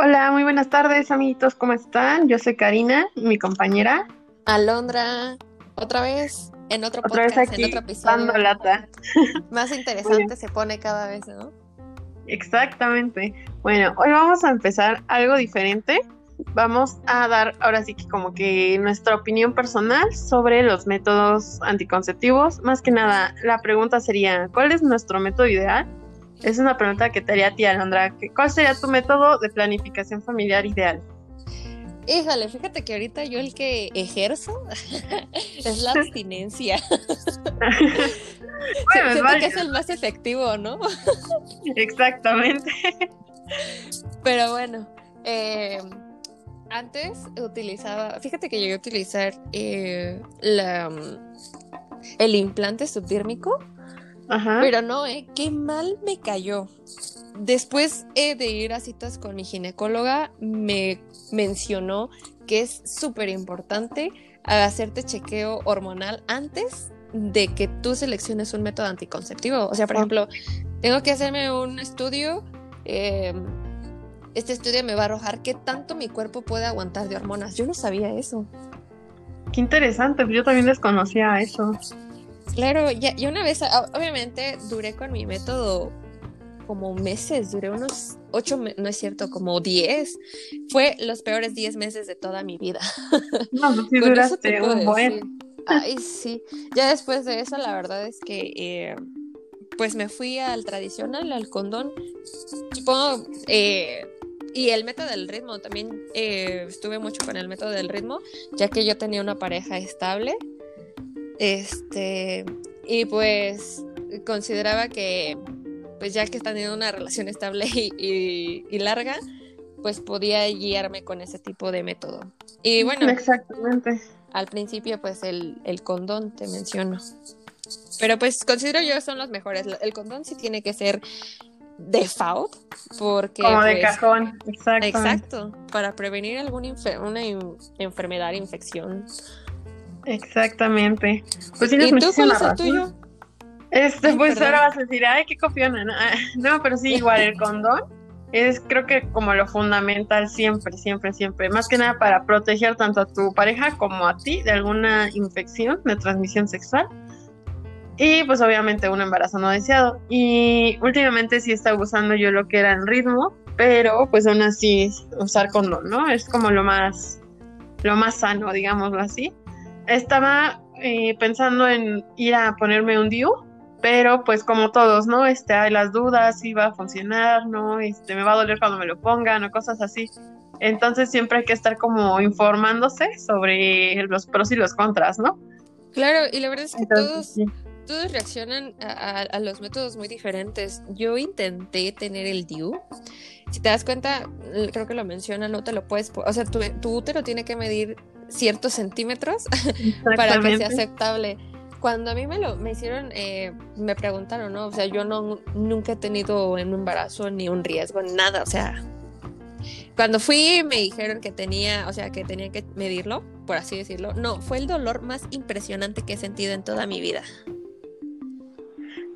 Hola, muy buenas tardes, amiguitos, ¿cómo están? Yo soy Karina, mi compañera. Alondra, otra vez en otro Otra vez podcast, aquí, en otro episodio. dando lata. Más interesante se pone cada vez, ¿no? Exactamente. Bueno, hoy vamos a empezar algo diferente. Vamos a dar ahora sí que como que nuestra opinión personal sobre los métodos anticonceptivos. Más que nada, la pregunta sería, ¿cuál es nuestro método ideal? Es una pregunta que te haría a ti, Alondra. ¿Cuál sería tu método de planificación familiar ideal? Híjole, fíjate que ahorita yo el que ejerzo es la abstinencia. Bueno, es Siento que es el más efectivo, ¿no? Exactamente. Pero bueno, eh, antes utilizaba, fíjate que llegué a utilizar eh, la, el implante subdérmico, Ajá. pero no, eh, qué mal me cayó. Después eh, de ir a citas con mi ginecóloga, me mencionó que es súper importante hacerte chequeo hormonal antes de que tú selecciones un método anticonceptivo. O sea, por ejemplo, tengo que hacerme un estudio. eh, este estudio me va a arrojar qué tanto mi cuerpo puede aguantar de hormonas. Yo no sabía eso. Qué interesante, yo también desconocía eso. Claro, ya, y una vez, o- obviamente, duré con mi método como meses, duré unos ocho, no es cierto, como diez. Fue los peores diez meses de toda mi vida. No, pues sí Con eso te duraste un buen. Ay, sí. Ya después de eso, la verdad es que, eh, pues me fui al tradicional, al condón. Supongo, eh, y el método del ritmo, también eh, estuve mucho con el método del ritmo, ya que yo tenía una pareja estable. Este, y pues consideraba que, pues ya que está teniendo una relación estable y, y- y larga, pues podía guiarme con ese tipo de método. Y bueno, Exactamente. al principio, pues el, el condón te menciono. Pero pues considero yo son los mejores. El condón sí tiene que ser default, porque Como de pues, cajón. Exactamente. Exacto, para prevenir alguna infe- una in- enfermedad, infección. Exactamente. Pues tienes ¿Y tú cuál es el tuyo? Este, pues perdón. ahora vas a decir, ay, qué copiona. No, No, pero sí, igual el condón es creo que como lo fundamental siempre, siempre, siempre. Más que nada para proteger tanto a tu pareja como a ti de alguna infección de transmisión sexual. Y pues obviamente un embarazo no deseado. Y últimamente sí estaba usando yo lo que era el ritmo, pero pues aún así usar condón, ¿no? Es como lo más, lo más sano, digámoslo así. Estaba eh, pensando en ir a ponerme un DIU, pero pues como todos, ¿no? Este, hay las dudas, si va a funcionar, ¿no? Este, me va a doler cuando me lo pongan o cosas así. Entonces siempre hay que estar como informándose sobre los pros y los contras, ¿no? Claro, y la verdad es que Entonces, todos, sí. todos reaccionan a, a- a los métodos muy diferentes. Yo intenté tener el DIU. Si te das cuenta, creo que lo menciona, no te lo puedes, o sea, tu, tu útero tiene que medir ciertos centímetros para que sea aceptable. Cuando a mí me lo me hicieron, eh, me preguntaron, ¿no? O sea, yo no nunca he tenido un embarazo ni un riesgo, nada. O sea, cuando fui me dijeron que tenía, o sea, que tenía que medirlo, por así decirlo. No, fue el dolor más impresionante que he sentido en toda mi vida.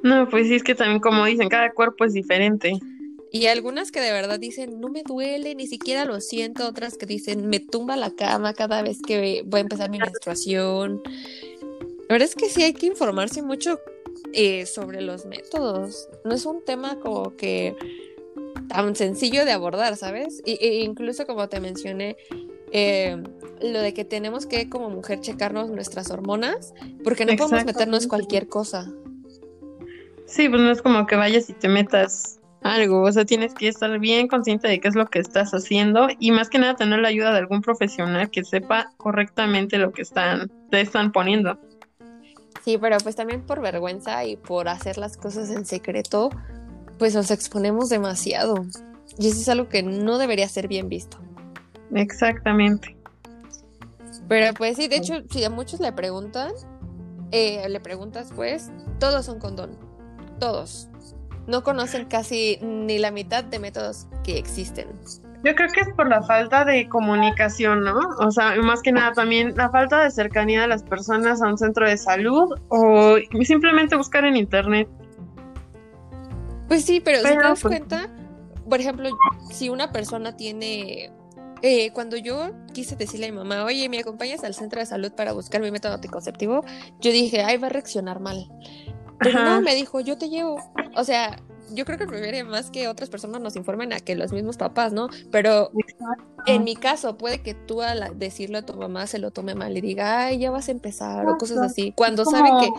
No, pues sí, es que también como dicen, cada cuerpo es diferente. Y algunas que de verdad dicen, no me duele, ni siquiera lo siento. Otras que dicen, me tumba la cama cada vez que voy a empezar mi menstruación. La verdad es que sí hay que informarse mucho eh, sobre los métodos. No es un tema como que tan sencillo de abordar, ¿sabes? E incluso como te mencioné, eh, lo de que tenemos que como mujer checarnos nuestras hormonas, porque no podemos meternos cualquier cosa. Sí, pues no es como que vayas y te metas algo, o sea, tienes que estar bien consciente de qué es lo que estás haciendo y más que nada tener la ayuda de algún profesional que sepa correctamente lo que están, te están poniendo. Sí, pero pues también por vergüenza y por hacer las cosas en secreto, pues nos exponemos demasiado. Y eso es algo que no debería ser bien visto. Exactamente. Pero pues sí, de hecho, si a muchos le preguntan, eh, le preguntas pues, todos son condón. Todos. No conocen casi ni la mitad de métodos que existen. Yo creo que es por la falta de comunicación, ¿no? O sea, más que nada también la falta de cercanía de las personas a un centro de salud o simplemente buscar en internet. Pues sí, pero, si te das pues, cuenta, por ejemplo, si una persona tiene eh, cuando yo quise decirle a mi mamá, oye, ¿me acompañas al centro de salud para buscar mi método anticonceptivo? Yo dije, ay, va a reaccionar mal. Pero no, me dijo, yo te llevo. O sea, yo creo que prefiere más que otras personas nos informen a que los mismos papás, ¿no? Pero en mi caso, puede que tú al decirlo a tu mamá se lo tome mal y diga, ay, ya vas a empezar o cosas así. Cuando sabe que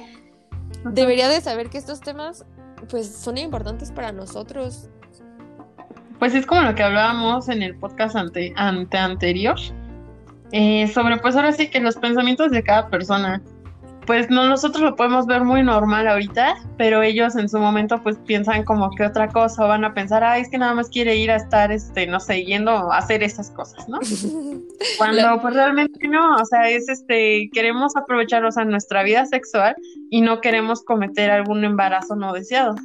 debería de saber que estos temas, pues, son importantes para nosotros pues es como lo que hablábamos en el podcast ante, ante anterior, eh, sobre pues ahora sí que los pensamientos de cada persona, pues no nosotros lo podemos ver muy normal ahorita, pero ellos en su momento pues piensan como que otra cosa, o van a pensar, ay, es que nada más quiere ir a estar, este, no sé, yendo a hacer esas cosas, ¿no? Cuando pues realmente no, o sea, es este, queremos aprovechar, o sea, nuestra vida sexual y no queremos cometer algún embarazo no deseado.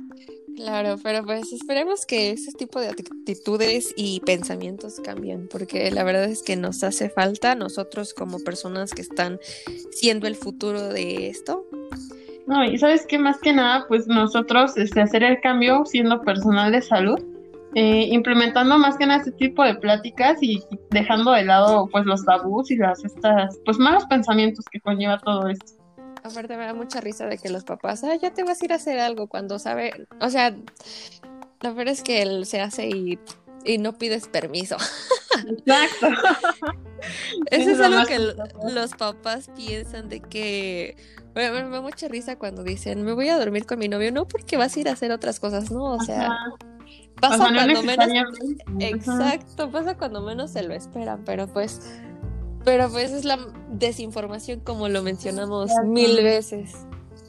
Claro, pero pues esperemos que ese tipo de actitudes y pensamientos cambien, porque la verdad es que nos hace falta nosotros como personas que están siendo el futuro de esto. No, y sabes que más que nada, pues nosotros este, hacer el cambio siendo personal de salud, eh, implementando más que nada este tipo de pláticas y dejando de lado pues los tabús y las estas pues malos pensamientos que conlleva todo esto. Aparte me da mucha risa de que los papás, ah, ya te vas a ir a hacer algo cuando sabe, o sea, la verdad es que él se hace y, y no pides permiso. Exacto. Eso es, algo que los papás piensan de que me, da mucha risa cuando dicen, me voy a dormir con mi novio, no porque vas a ir a hacer otras cosas, no, o sea, pasa cuando menos... Exacto, pasa cuando menos se lo esperan, pero pues pero pues es la desinformación como lo mencionamos mil veces.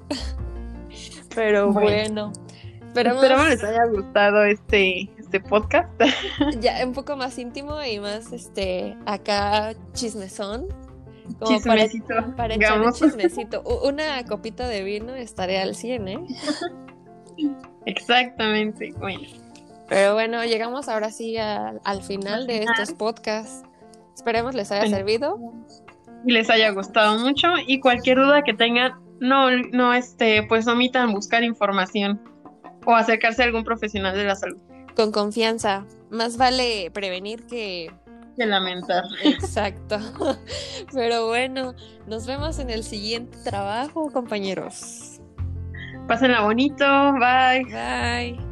Pero bueno. Esperamos, Esperamos les haya gustado este, este podcast. Ya un poco más íntimo y más este acá chismezón. chismecito. Para, echar un chismecito. Una copita de vino estaré al 100, ¿eh? Exactamente. Bueno. Pero bueno, llegamos ahora sí al final de estos podcasts. Esperemos les haya servido. Y les haya gustado mucho. Y cualquier duda que tengan, no, no, este, pues omitan buscar información o acercarse a algún profesional de la salud. Con confianza. Más vale prevenir que que lamentar. Exacto. Pero bueno, nos vemos en el siguiente trabajo, compañeros. Pásenla bonito. Bye. Bye.